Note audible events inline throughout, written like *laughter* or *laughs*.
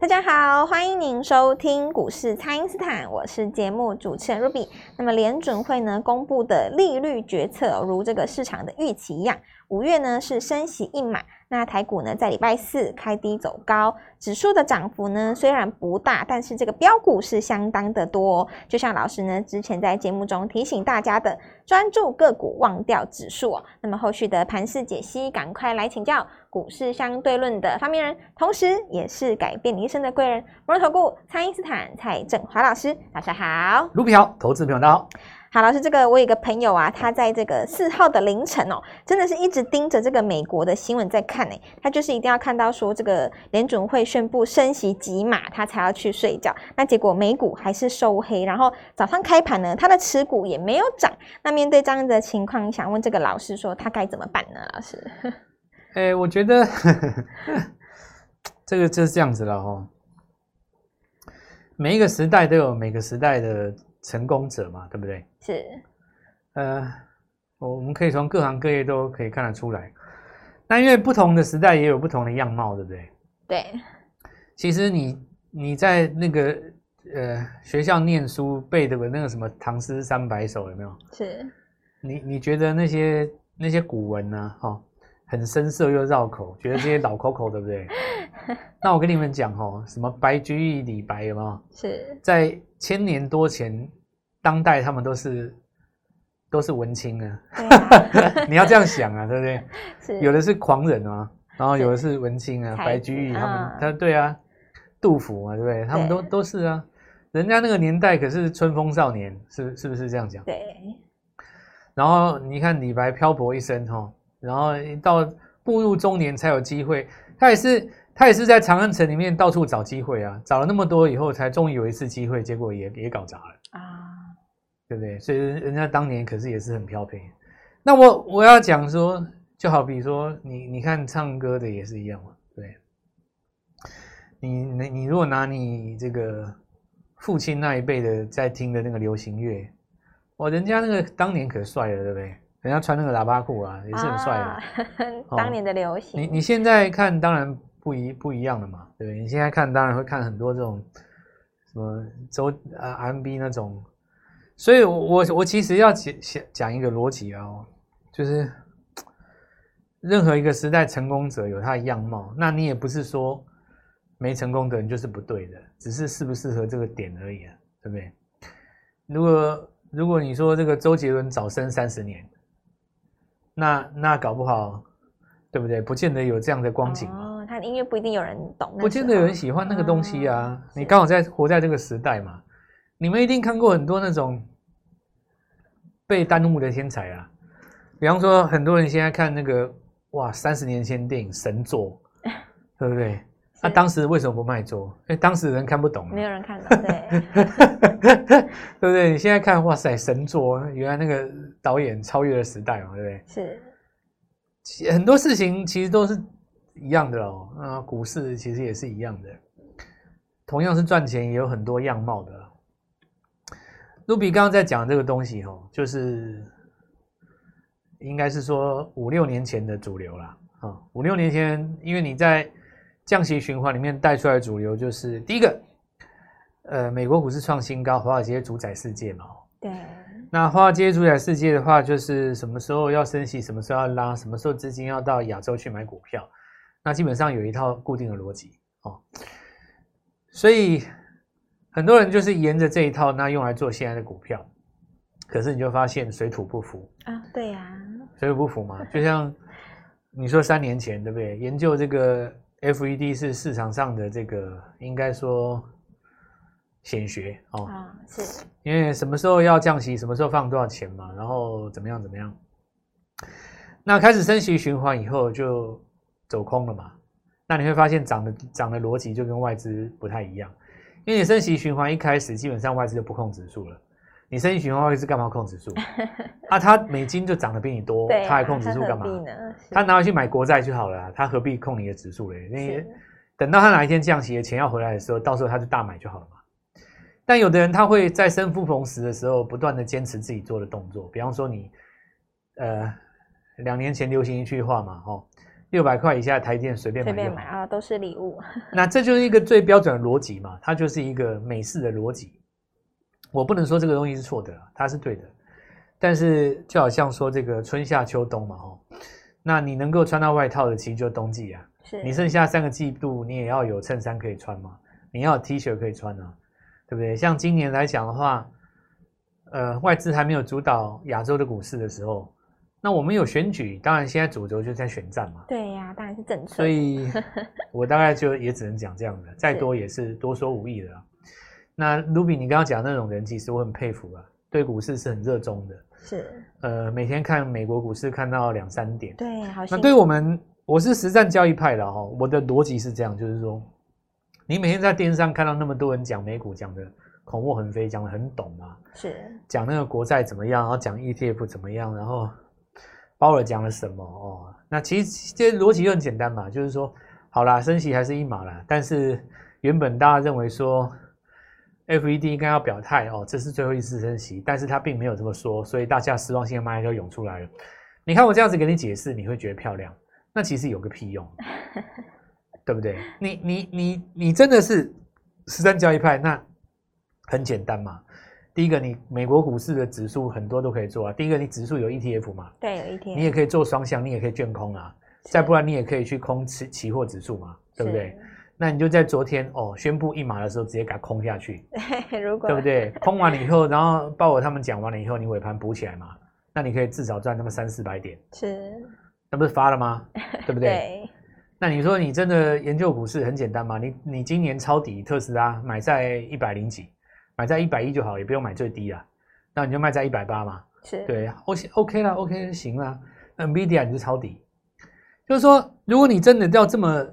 大家好，欢迎您收听股市蔡因斯坦，我是节目主持人 Ruby。那么联准会呢公布的利率决策，如这个市场的预期一样，五月呢是升息一码。那台股呢在礼拜四开低走高，指数的涨幅呢虽然不大，但是这个标股是相当的多。就像老师呢之前在节目中提醒大家的，专注个股，忘掉指数。那么后续的盘势解析，赶快来请教。股市相对论的发明人，同时也是改变你一生的贵人——摩尔投顾蔡因斯坦蔡振华老师，大家好。卢比好，投资朋友大家好。好，老师，这个我有一个朋友啊，他在这个四号的凌晨哦，真的是一直盯着这个美国的新闻在看诶，他就是一定要看到说这个联准会宣布升息几码，他才要去睡觉。那结果美股还是收黑，然后早上开盘呢，他的持股也没有涨。那面对这样的情况，想问这个老师说他该怎么办呢？老师？*laughs* 哎、我觉得呵呵这个就是这样子了哈。每一个时代都有每个时代的成功者嘛，对不对？是。呃，我们可以从各行各业都可以看得出来。那因为不同的时代也有不同的样貌，对不对？对。其实你你在那个呃学校念书背的那个什么唐诗三百首有没有？是。你你觉得那些那些古文呢？哈。很深涩又绕口，觉得这些老口口对不对？*laughs* 那我跟你们讲哦，什么白居易、李白有没有？是在千年多前，当代他们都是都是文青啊。啊 *laughs* 你要这样想啊，对不对？是有的是狂人啊，然后有的是文青啊，白居易他们，嗯、他对啊，杜甫嘛，对不对？他们都都是啊，人家那个年代可是春风少年，是是不是这样讲？对。然后你看李白漂泊一生哈。然后到步入中年才有机会，他也是他也是在长安城里面到处找机会啊，找了那么多以后，才终于有一次机会，结果也也搞砸了啊，对不对？所以人家当年可是也是很飘配。那我我要讲说，就好比说你你看唱歌的也是一样嘛，对。你你你如果拿你这个父亲那一辈的在听的那个流行乐，哇，人家那个当年可帅了，对不对？人家穿那个喇叭裤啊，也是很帅的。啊 *laughs* 哦、当年的流行。你你现在看，当然不一不一样了嘛，对不对？你现在看，当然会看很多这种什么周啊 M B 那种。所以我，我我其实要讲讲一个逻辑啊，就是任何一个时代成功者有他的样貌，那你也不是说没成功的人就是不对的，只是适不适合这个点而已啊，对不对？如果如果你说这个周杰伦早生三十年。那那搞不好，对不对？不见得有这样的光景嘛。哦，他的音乐不一定有人懂。不见得有人喜欢那个东西啊。哦、你刚好在活在这个时代嘛。你们一定看过很多那种被耽误的天才啊。比方说，很多人现在看那个哇，三十年前电影神作，*laughs* 对不对？那、啊、当时为什么不卖座？哎，当时人看不懂，没有人看懂，*laughs* 对，对不对？你现在看，哇塞，神作，原来那个导演超越了时代嘛，对不对？是，很多事情其实都是一样的哦。啊，股市其实也是一样的，同样是赚钱，也有很多样貌的。卢比刚刚在讲这个东西哦，就是应该是说五六年前的主流啦。啊，五六年前，因为你在。降息循环里面带出来的主流就是第一个，呃，美国股市创新高，华尔街主宰世界嘛。对。那华尔街主宰世界的话，就是什么时候要升息，什么时候要拉，什么时候资金要到亚洲去买股票，那基本上有一套固定的逻辑哦。所以很多人就是沿着这一套，那用来做现在的股票，可是你就发现水土不服啊。对呀。水土不服嘛，就像你说三年前对不对？研究这个。FED 是市场上的这个应该说显学哦，啊，是。因为什么时候要降息，什么时候放多少钱嘛，然后怎么样怎么样，那开始升息循环以后就走空了嘛，那你会发现涨的涨的逻辑就跟外资不太一样，因为你升息循环一开始基本上外资就不控指数了。你生意循环外资干嘛控指数？啊，他美金就涨得比你多，他还控指数干嘛？他拿回去买国债就好了，他何必控你的指数嘞？那些等到他哪一天降息的钱要回来的时候，到时候他就大买就好了嘛。但有的人他会在生不逢时的时候，不断的坚持自己做的动作。比方说你，呃，两年前流行一句话嘛，吼，六百块以下的台电随便买，随便买啊，都是礼物。那这就是一个最标准的逻辑嘛，它就是一个美式的逻辑。我不能说这个东西是错的，它是对的。但是就好像说这个春夏秋冬嘛，吼，那你能够穿到外套的，其实就冬季啊。是。你剩下三个季度，你也要有衬衫可以穿嘛，你要有 T 恤可以穿啊，对不对？像今年来讲的话，呃，外资还没有主导亚洲的股市的时候。那我们有选举，当然现在主轴就在选战嘛。对呀、啊，当然是政策。所以，*laughs* 我大概就也只能讲这样的，再多也是多说无益的。那 Ruby，你刚刚讲的那种人，其实我很佩服啊，对股市是很热衷的。是。呃，每天看美国股市看到两三点。对，好。那对我们，我是实战交易派的哈，我的逻辑是这样，就是说，你每天在电视上看到那么多人讲美股，讲的口沫横飞，讲的很懂啊。是。讲那个国债怎么样，然后讲 ETF 怎么样，然后。鲍尔讲了什么哦？那其实这逻辑就很简单嘛，就是说，好啦，升息还是一码啦。但是原本大家认为说，FED 应该要表态哦，这是最后一次升息，但是他并没有这么说，所以大家失望性慢慢就涌出来了。你看我这样子给你解释，你会觉得漂亮？那其实有个屁用，*laughs* 对不对？你你你你真的是实战交易派，那很简单嘛。第一个，你美国股市的指数很多都可以做啊。第一个，你指数有 ETF 嘛？对，有 ETF。你也可以做双向，你也可以券空啊。再不然，你也可以去空期期货指数嘛，对不对？那你就在昨天哦宣布一码的时候，直接给它空下去。*laughs* 如果对不对？空完了以后，然后鲍尔他们讲完了以后，你尾盘补起来嘛，那你可以至少赚那么三四百点。是。那不是发了吗？对不 *laughs* 对？对。那你说你真的研究股市很简单吗？你你今年抄底特斯拉买在一百零几。买在一百一就好，也不用买最低啊。那你就卖在一百八嘛。是，对，OK OK 啦，OK 行啦。NVIDIA 你就抄底，就是说，如果你真的要这么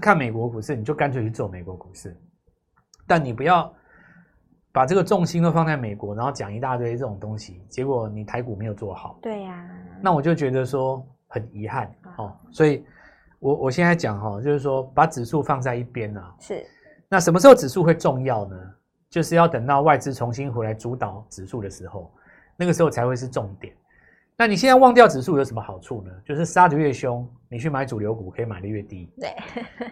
看美国股市，你就干脆去做美国股市。但你不要把这个重心都放在美国，然后讲一大堆这种东西，结果你台股没有做好。对呀、啊。那我就觉得说很遗憾哦。所以我我现在讲哈，就是说把指数放在一边啊。是。那什么时候指数会重要呢？就是要等到外资重新回来主导指数的时候，那个时候才会是重点。那你现在忘掉指数有什么好处呢？就是杀得越凶，你去买主流股可以买得越低。对，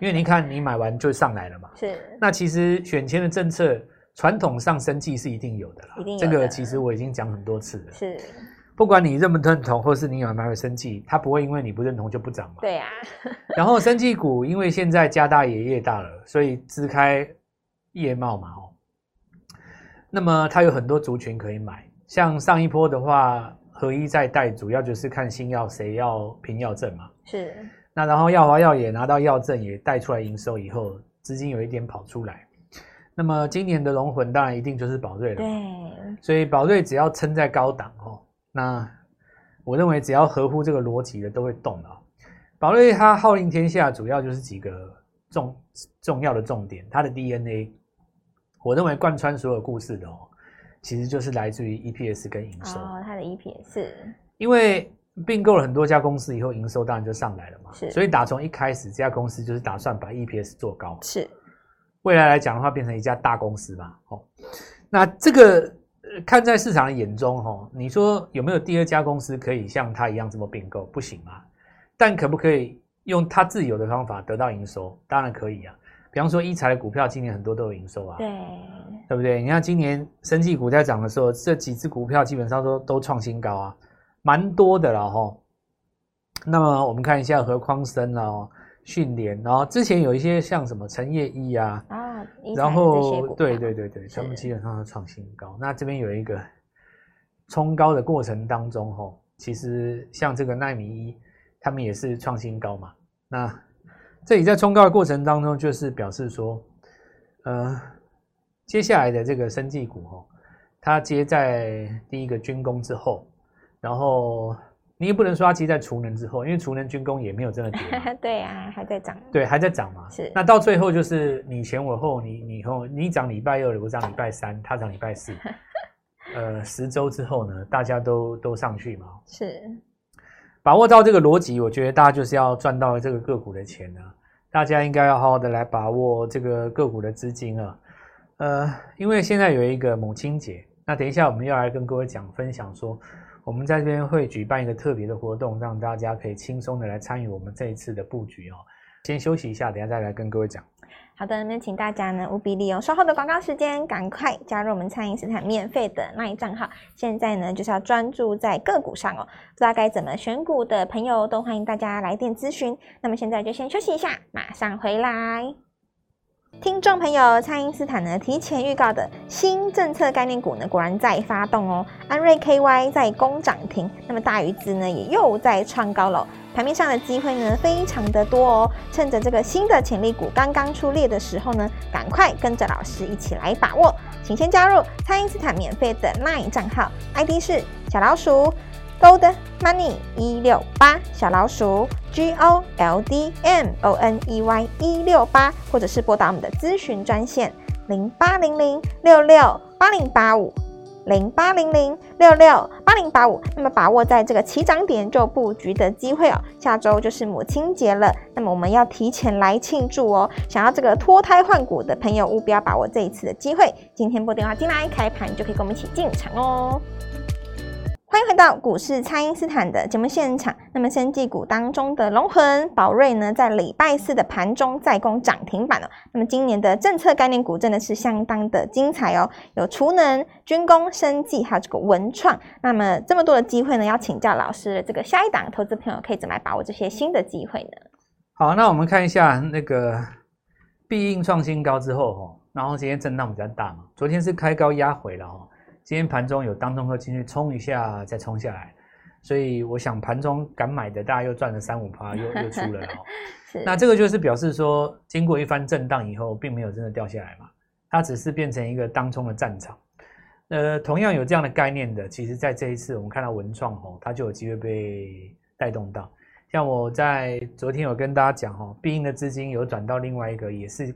因为你看你买完就上来了嘛。*laughs* 是。那其实选前的政策，传统上生技是一定有的啦。一定有。这个其实我已经讲很多次了。是。不管你认不认同，或是你有买没有生计，它不会因为你不认同就不涨嘛。对呀。*laughs* 然后生计股因为现在家大也业大了，所以支开业茂嘛，哦。那么它有很多族群可以买，像上一波的话，合一在带，主要就是看新药谁要凭药证嘛。是。那然后药华药也拿到药证，也带出来营收以后，资金有一点跑出来。那么今年的龙魂当然一定就是宝瑞了。对。所以宝瑞只要撑在高档哦，那我认为只要合乎这个逻辑的都会动的。宝瑞它号令天下，主要就是几个重重要的重点，它的 DNA。我认为贯穿所有故事的哦，其实就是来自于 EPS 跟营收。哦，它的 EPS 是，因为并购了很多家公司以后，营收当然就上来了嘛。是，所以打从一开始，这家公司就是打算把 EPS 做高。是，未来来讲的话，变成一家大公司嘛。哦，那这个看在市场的眼中，哦，你说有没有第二家公司可以像它一样这么并购？不行嘛。但可不可以用它自有的方法得到营收？当然可以啊。比方说，一财的股票今年很多都有营收啊，对，对不对？你看今年生技股在涨的时候，这几只股票基本上都都创新高啊，蛮多的了哈。那么我们看一下何匡生啊、讯连，然后之前有一些像什么陈业一啊，啊，然后对对对对，他们基本上都创新高。那这边有一个冲高的过程当中，哈，其实像这个奈米一，他们也是创新高嘛，那。这里在冲高的过程当中，就是表示说，呃，接下来的这个生技股哦，它接在第一个军工之后，然后你也不能说它接在储能之后，因为储能军工也没有真的跌。*laughs* 对啊，还在涨。对，还在涨嘛。是。那到最后就是你前我后，你你后你涨礼拜二，我涨礼拜三，他涨礼拜四。*laughs* 呃，十周之后呢，大家都都上去嘛。是。把握到这个逻辑，我觉得大家就是要赚到这个个股的钱呢。大家应该要好好的来把握这个个股的资金啊，呃，因为现在有一个母亲节，那等一下我们要来跟各位讲分享说，我们在这边会举办一个特别的活动，让大家可以轻松的来参与我们这一次的布局哦。先休息一下，等下再来跟各位讲。好的，那请大家呢务必利用稍后的广告时间，赶快加入我们餐饮斯坦免费的那一账号。现在呢就是要专注在个股上哦，不知道该怎么选股的朋友都欢迎大家来电咨询。那么现在就先休息一下，马上回来。听众朋友，蔡因斯坦呢提前预告的新政策概念股呢果然在发动哦，安瑞 KY 在攻涨停，那么大鱼资呢也又在创高了。盘面上的机会呢，非常的多哦。趁着这个新的潜力股刚刚出列的时候呢，赶快跟着老师一起来把握。请先加入蔡因斯坦免费的 LINE 账号，ID 是小老鼠 Gold Money 一六八，小老鼠 G O L D M O N E Y 一六八，或者是拨打我们的咨询专线零八零零六六八零八五。零八零零六六八零八五，那么把握在这个起涨点就布局的机会哦。下周就是母亲节了，那么我们要提前来庆祝哦。想要这个脱胎换骨的朋友，务必要把握这一次的机会。今天拨电话进来，开盘就可以跟我们一起进场哦。欢迎回到股市，蔡因斯坦的节目现场。那么，生技股当中的龙魂宝瑞呢，在礼拜四的盘中再攻涨停板了。那么，今年的政策概念股真的是相当的精彩哦，有储能、军工、生技，还有这个文创。那么，这么多的机会呢，要请教老师，这个下一档投资朋友可以怎么来把握这些新的机会呢？好，那我们看一下那个必应创新高之后哈，然后今天震荡比较大嘛，昨天是开高压回了哈。今天盘中有当中客进去冲一下，再冲下来，所以我想盘中敢买的，大家又赚了三五趴，*laughs* 又又出了哦。那这个就是表示说，经过一番震荡以后，并没有真的掉下来嘛，它只是变成一个当冲的战场。呃，同样有这样的概念的，其实在这一次我们看到文创哦，它就有机会被带动到。像我在昨天有跟大家讲哦，必应的资金有转到另外一个，也是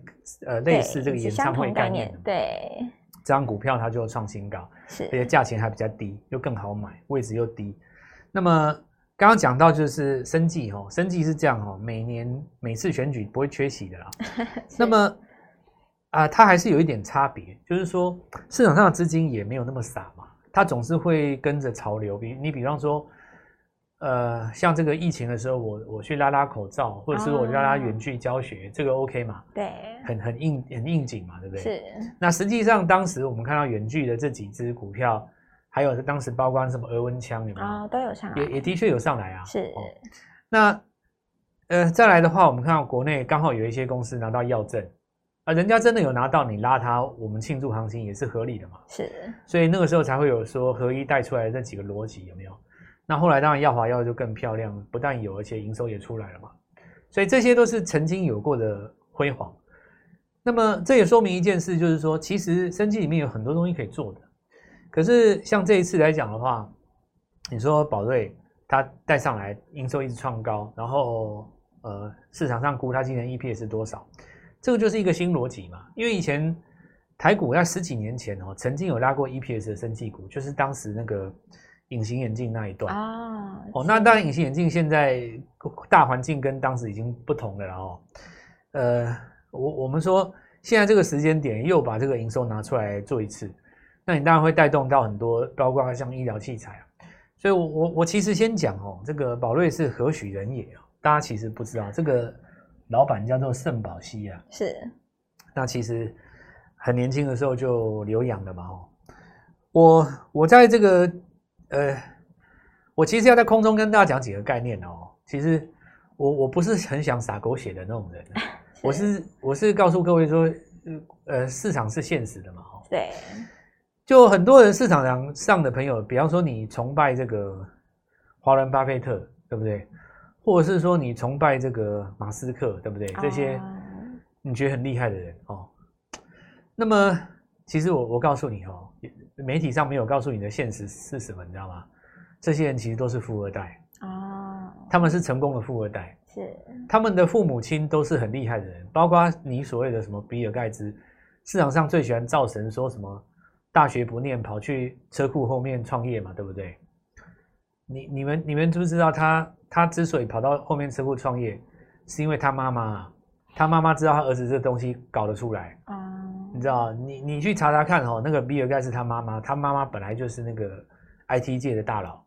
呃类似这个演唱会概念，对。这张股票它就创新高，是，而且价钱还比较低，又更好买，位置又低。那么刚刚讲到就是生计哦，生计是这样哦，每年每次选举不会缺席的啦。*laughs* 那么啊、呃，它还是有一点差别，就是说市场上的资金也没有那么傻嘛，它总是会跟着潮流。比你比方说。呃，像这个疫情的时候，我我去拉拉口罩，或者是我拉拉远距教学，哦、这个 OK 嘛？对，很很应很应景嘛，对不对？是。那实际上当时我们看到远距的这几只股票，还有当时包括什么额温枪有没有？啊、哦，都有上来，也也的确有上来啊。是。哦、那呃，再来的话，我们看到国内刚好有一些公司拿到药证啊，人家真的有拿到，你拉他，我们庆祝行情也是合理的嘛。是。所以那个时候才会有说合一带出来的这几个逻辑有没有？那后来当然，药华药就更漂亮，不但有，而且营收也出来了嘛。所以这些都是曾经有过的辉煌。那么这也说明一件事，就是说，其实生技里面有很多东西可以做的。可是像这一次来讲的话，你说宝瑞它带上来营收一直创高，然后呃市场上估它今年 EPS 多少？这个就是一个新逻辑嘛。因为以前台股在十几年前哦，曾经有拉过 EPS 的生技股，就是当时那个。隐形眼镜那一段啊，哦，那当然，隐形眼镜现在大环境跟当时已经不同了哦。呃，我我们说现在这个时间点又把这个营收拿出来做一次，那你当然会带动到很多，包括像医疗器材啊。所以我，我我我其实先讲哦，这个宝瑞是何许人也啊？大家其实不知道，这个老板叫做圣保希啊，是。那其实很年轻的时候就留洋了嘛，哦。我我在这个。呃，我其实要在空中跟大家讲几个概念哦。其实我我不是很想撒狗血的那种人，*laughs* 是我是我是告诉各位说，呃，市场是现实的嘛，哈。对。就很多人市场上上的朋友，比方说你崇拜这个华伦巴菲特，对不对？或者是说你崇拜这个马斯克，对不对？这些你觉得很厉害的人哦。那么其实我我告诉你哦。媒体上没有告诉你的现实是什么，你知道吗？这些人其实都是富二代啊，他们是成功的富二代，是他们的父母亲都是很厉害的人，包括你所谓的什么比尔盖茨，市场上最喜欢造神，说什么大学不念跑去车库后面创业嘛，对不对？你你们你们知不知道他他之所以跑到后面车库创业，是因为他妈妈，他妈妈知道他儿子这东西搞得出来啊。你知道，你你去查查看哦，那个比尔盖茨他妈妈，他妈妈本来就是那个 IT 界的大佬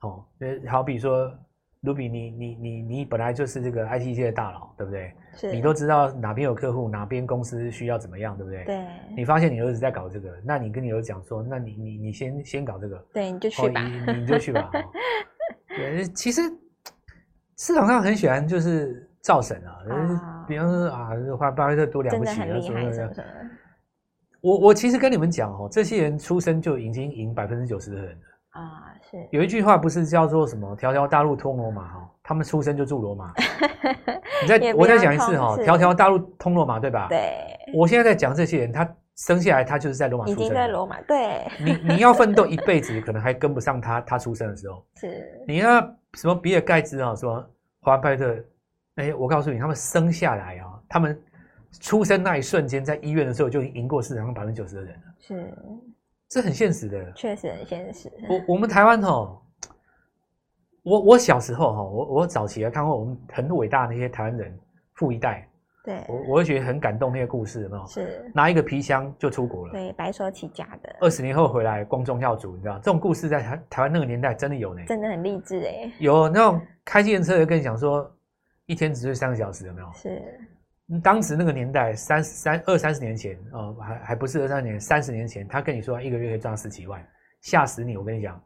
哦，好比说。卢比，你你你你本来就是这个 IT 界的大佬，对不对？是。你都知道哪边有客户，哪边公司需要怎么样，对不对？对。你发现你儿子在搞这个，那你跟你儿子讲说，那你你你先先搞这个。对，你就去吧。哦、你你就去吧。对，其实市场上很喜欢就是造神啊，啊比方说啊，华巴菲特多了不起啊，什么什么。我我其实跟你们讲哦，这些人出生就已经赢百分之九十的人了。啊，是有一句话不是叫做什么“条条大路通罗马”哈，他们出生就住罗马。*laughs* 你再我再讲一次哈，“条条大路通罗马”对吧？对。我现在在讲这些人，他生下来他就是在罗马出生。已经在罗马，对。你你要奋斗一辈子，可能还跟不上他他出生的时候。*laughs* 是。你要什么比尔盖茨啊，什么华拜特，哎，我告诉你，他们生下来啊，他们出生那一瞬间，在医院的时候就赢过市场上百分之九十的人了。是。这很现实的，确实很现实。我我们台湾哦，我我小时候哈，我我早期还看过我们很伟大的那些台湾人富一代，对，我我会觉得很感动那些故事，有没有？是拿一个皮箱就出国了，对，白手起家的，二十年后回来光宗耀祖，你知道这种故事在台台湾那个年代真的有呢，真的很励志哎，有那种开计程车的跟你讲说，一天只睡三个小时，有没有？是。当时那个年代，三三二三十年前，哦，还还不是二三十年，三十年前，他跟你说一个月可以赚十几万，吓死你！我跟你讲，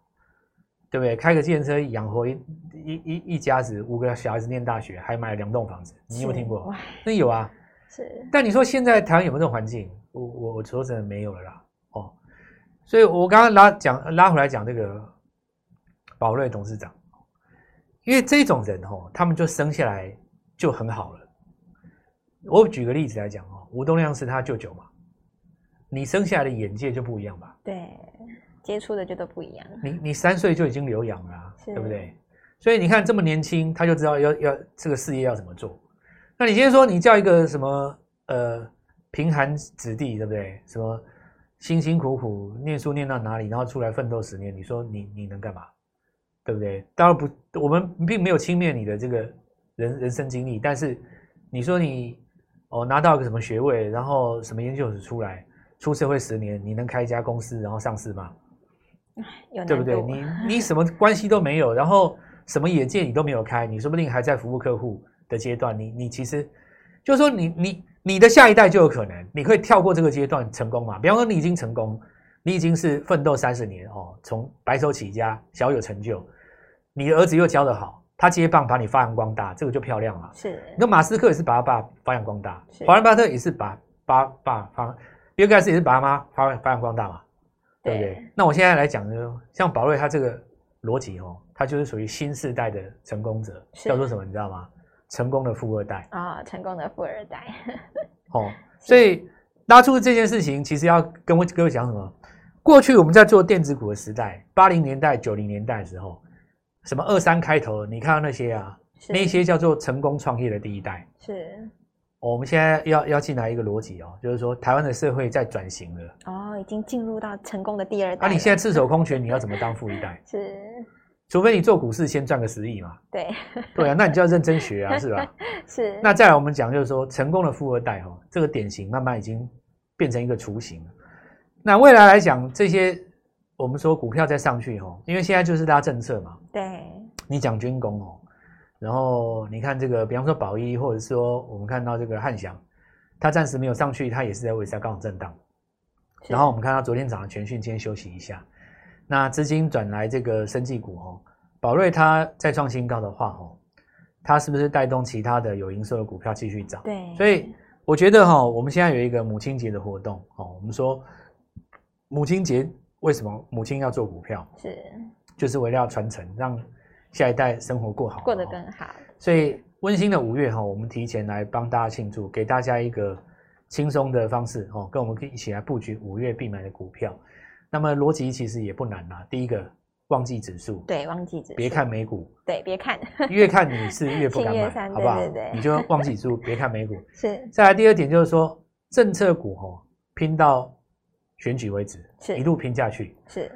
对不对？开个计程车养活一一一一家子，五个小孩子念大学，还买了两栋房子，你有没有听过？那有啊。是。但你说现在台湾有没有这种环境？我我我说真的没有了啦。哦，所以我刚刚拉讲拉回来讲这个宝瑞董事长，因为这种人哦，他们就生下来就很好了。我举个例子来讲哦，吴东亮是他舅舅嘛，你生下来的眼界就不一样吧？对，接触的就都不一样。你你三岁就已经留洋了啊，对不对？所以你看这么年轻，他就知道要要这个事业要怎么做。那你今天说你叫一个什么呃贫寒子弟，对不对？什么辛辛苦苦念书念到哪里，然后出来奋斗十年，你说你你能干嘛？对不对？当然不，我们并没有轻蔑你的这个人人生经历，但是你说你。哦，拿到一个什么学位，然后什么研究所出来，出社会十年，你能开一家公司然后上市吗？对不对？你 *laughs* 你什么关系都没有，然后什么眼界你都没有开，你说不定还在服务客户的阶段。你你其实就是说你，你你你的下一代就有可能，你可以跳过这个阶段成功嘛？比方说，你已经成功，你已经是奋斗三十年哦，从白手起家，小有成就，你的儿子又教得好。他接棒把你发扬光大，这个就漂亮了。是，那马斯克也是把他爸发扬光大，华伦巴特也是把把把发，比尔盖茨也是把他妈发发扬光大嘛，对不对？那我现在来讲呢，像宝瑞他这个逻辑哦，他就是属于新时代的成功者，叫做什么？你知道吗？成功的富二代啊、哦，成功的富二代。*laughs* 哦，*laughs* 所以拉出这件事情，其实要跟我各位讲什么？过去我们在做电子股的时代，八零年代、九零年代的时候。什么二三开头？你看到那些啊，那些叫做成功创业的第一代。是，我们现在要要进来一个逻辑哦，就是说台湾的社会在转型了。哦，已经进入到成功的第二代。那、啊、你现在赤手空拳，你要怎么当富一代？*laughs* 是，除非你做股市先赚个十亿嘛。对，对啊，那你就要认真学啊，*laughs* 是吧？是。那再来我们讲，就是说成功的富二代哈，这个典型慢慢已经变成一个雏形了。那未来来讲这些。我们说股票再上去哦，因为现在就是大家政策嘛。对。你讲军工哦，然后你看这个，比方说宝一，或者是说我们看到这个汉翔，它暂时没有上去，它也是在位置上刚好震荡。然后我们看到昨天早上全讯，今天休息一下。那资金转来这个生技股哦，宝瑞它再创新高的话哦，它是不是带动其他的有营收的股票继续涨？对。所以我觉得哈，我们现在有一个母亲节的活动哦，我们说母亲节。为什么母亲要做股票？是，就是为了要传承，让下一代生活过好，过得更好。所以温馨的五月哈，我们提前来帮大家庆祝，给大家一个轻松的方式哦，跟我们一起来布局五月必买的股票。那么逻辑其实也不难啦。第一个，忘记指数，对，忘记指数，别看美股，对，别看，越看你是越不敢买，*laughs* 好不好？对对对，你就忘记指数，*laughs* 别看美股。是。再来第二点就是说，政策股哦，拼到。选举为止，是一路拼下去。是，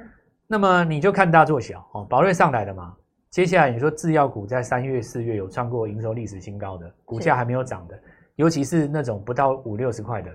那么你就看大做小哦。宝瑞上来了嘛？接下来你说制药股在三月、四月有创过营收历史新高的，股价还没有涨的，尤其是那种不到五六十块的，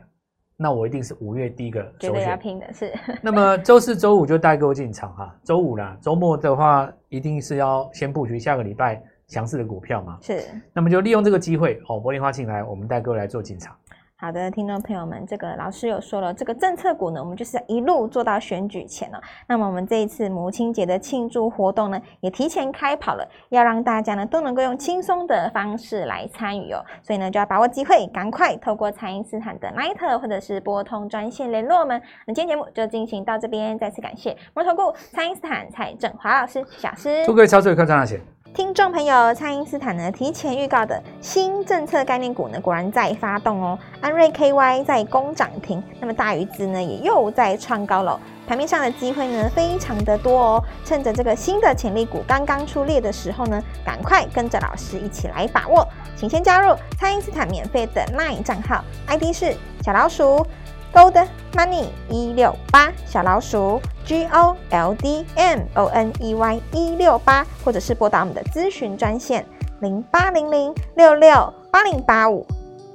那我一定是五月第一个首选。要拼的是。那么周四、周五就带各位进场哈。周五啦，周末的话一定是要先布局下个礼拜强势的股票嘛。是。那么就利用这个机会哦，柏林花进来，我们带各位来做进场。好的，听众朋友们，这个老师有说了，这个政策股呢，我们就是一路做到选举前了。那么我们这一次母亲节的庆祝活动呢，也提前开跑了，要让大家呢都能够用轻松的方式来参与哦。所以呢，就要把握机会，赶快透过蔡因斯坦的 Line 或者是拨通专线联络我们。那今天节目就进行到这边，再次感谢摩投顾蔡因斯坦蔡振华老师小师，祝各位操作有赚大钱。听众朋友，蔡因斯坦呢提前预告的新政策概念股呢，果然在发动哦。安瑞 KY 在攻涨停，那么大鱼资呢也又在创高了。盘面上的机会呢非常的多哦，趁着这个新的潜力股刚刚出列的时候呢，赶快跟着老师一起来把握。请先加入蔡因斯坦免费的 LINE 账号，ID 是小老鼠。Gold Money 一六八小老鼠 G O L D M O N E Y 一六八，或者是拨打我们的咨询专线零八零零六六八零八五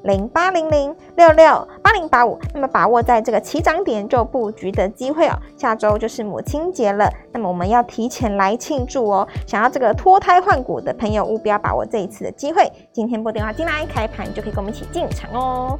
零八零零六六八零八五。那么把握在这个起涨点就布局的机会哦。下周就是母亲节了，那么我们要提前来庆祝哦。想要这个脱胎换骨的朋友，务必要把握这一次的机会。今天拨电话进来，开盘就可以跟我们一起进场哦。